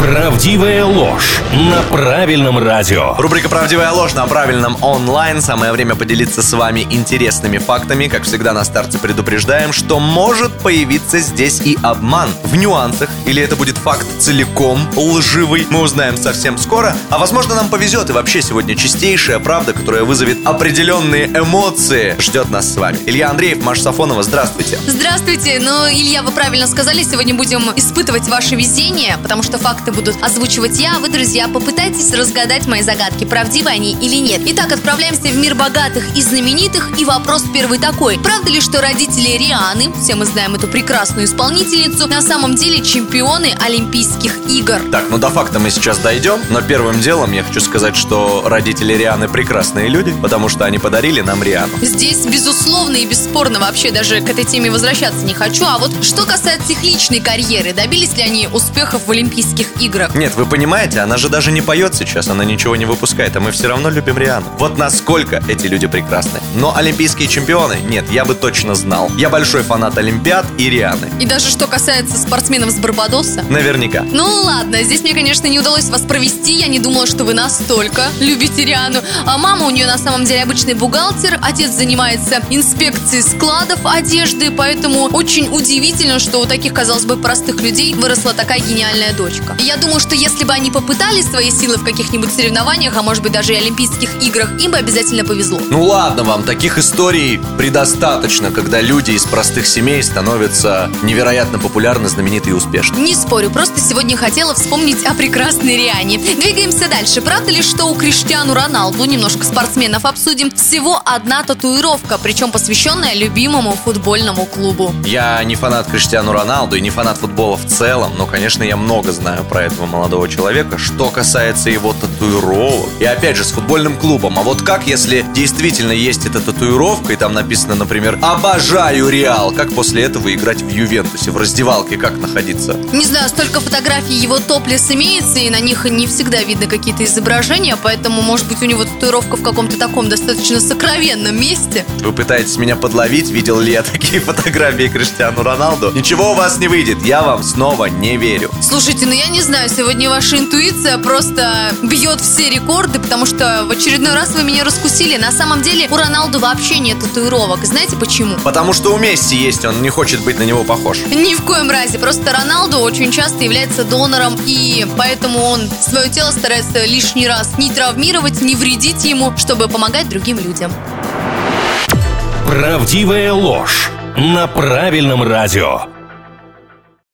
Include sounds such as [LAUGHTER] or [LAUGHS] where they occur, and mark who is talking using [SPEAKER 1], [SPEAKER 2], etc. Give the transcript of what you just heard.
[SPEAKER 1] Правдивая ложь на правильном радио.
[SPEAKER 2] Рубрика «Правдивая ложь» на правильном онлайн. Самое время поделиться с вами интересными фактами. Как всегда на старте предупреждаем, что может появиться здесь и обман. В нюансах, или это будет факт целиком лживый, мы узнаем совсем скоро. А возможно нам повезет и вообще сегодня чистейшая правда, которая вызовет определенные эмоции, ждет нас с вами. Илья Андреев, Маша Сафонова, здравствуйте.
[SPEAKER 3] Здравствуйте. Ну, Илья, вы правильно сказали, сегодня будем испытывать ваше везение, потому что факты будут озвучивать я, а вы, друзья, попытайтесь разгадать мои загадки, правдивы они или нет. Итак, отправляемся в мир богатых и знаменитых, и вопрос первый такой. Правда ли, что родители Рианы, все мы знаем эту прекрасную исполнительницу, на самом деле чемпионы Олимпийских игр?
[SPEAKER 2] Так, ну до факта мы сейчас дойдем, но первым делом я хочу сказать, что родители Рианы прекрасные люди, потому что они подарили нам Риану.
[SPEAKER 3] Здесь, безусловно и бесспорно, вообще даже к этой теме возвращаться не хочу. А вот что касается их личной карьеры, добились ли они успехов в Олимпийских играх?
[SPEAKER 2] Нет, вы понимаете, она же даже не поет сейчас, она ничего не выпускает, а мы все равно любим Риану. Вот насколько эти люди прекрасны. Но олимпийские чемпионы, нет, я бы точно знал. Я большой фанат Олимпиад и Рианы.
[SPEAKER 3] И даже что касается спортсменов с Барбадоса?
[SPEAKER 2] Наверняка.
[SPEAKER 3] Ну ладно, здесь мне, конечно, не удалось вас провести. Я не думала, что вы настолько любите Риану. А мама у нее на самом деле обычный бухгалтер. Отец занимается инспекцией складов одежды. Поэтому очень удивительно, что у таких, казалось бы, простых людей выросла такая гениальная дочка. Я думаю, что если бы они попытались свои силы в каких-нибудь соревнованиях, а может быть даже и Олимпийских играх, им бы обязательно повезло.
[SPEAKER 2] Ну ладно вам, таких историй предостаточно, когда люди из простых семей становятся невероятно популярны, знамениты и успешны.
[SPEAKER 3] Не спорю, просто сегодня хотела вспомнить о прекрасной Риане. Двигаемся дальше. Правда ли, что у Криштиану Роналду, немножко спортсменов обсудим, всего одна татуировка, причем посвященная любимому футбольному клубу?
[SPEAKER 2] Я не фанат Криштиану Роналду и не фанат футбола в целом, но, конечно, я много знаю про этого молодого человека, что касается его татуировок. И опять же, с футбольным клубом. А вот как, если действительно есть эта татуировка, и там написано, например, «Обожаю Реал», как после этого играть в Ювентусе, в раздевалке, как находиться?
[SPEAKER 3] Не знаю, столько фотографий его топлес имеется, и на них не всегда видно какие-то изображения, поэтому, может быть, у него татуировка в каком-то таком достаточно сокровенном месте.
[SPEAKER 2] Вы пытаетесь меня подловить, видел ли я такие [LAUGHS] фотографии Криштиану Роналду? Ничего у вас не выйдет, я вам снова не верю.
[SPEAKER 3] Слушайте, ну я не знаю, сегодня ваша интуиция просто бьет все рекорды, потому что в очередной раз вы меня раскусили. На самом деле у Роналду вообще нет татуировок. И знаете почему?
[SPEAKER 2] Потому что у Месси есть, он не хочет быть на него похож.
[SPEAKER 3] Ни в коем разе. Просто Роналду очень часто является донором, и поэтому он свое тело старается лишний раз не травмировать, не вредить ему, чтобы помогать другим людям.
[SPEAKER 1] Правдивая ложь на правильном радио.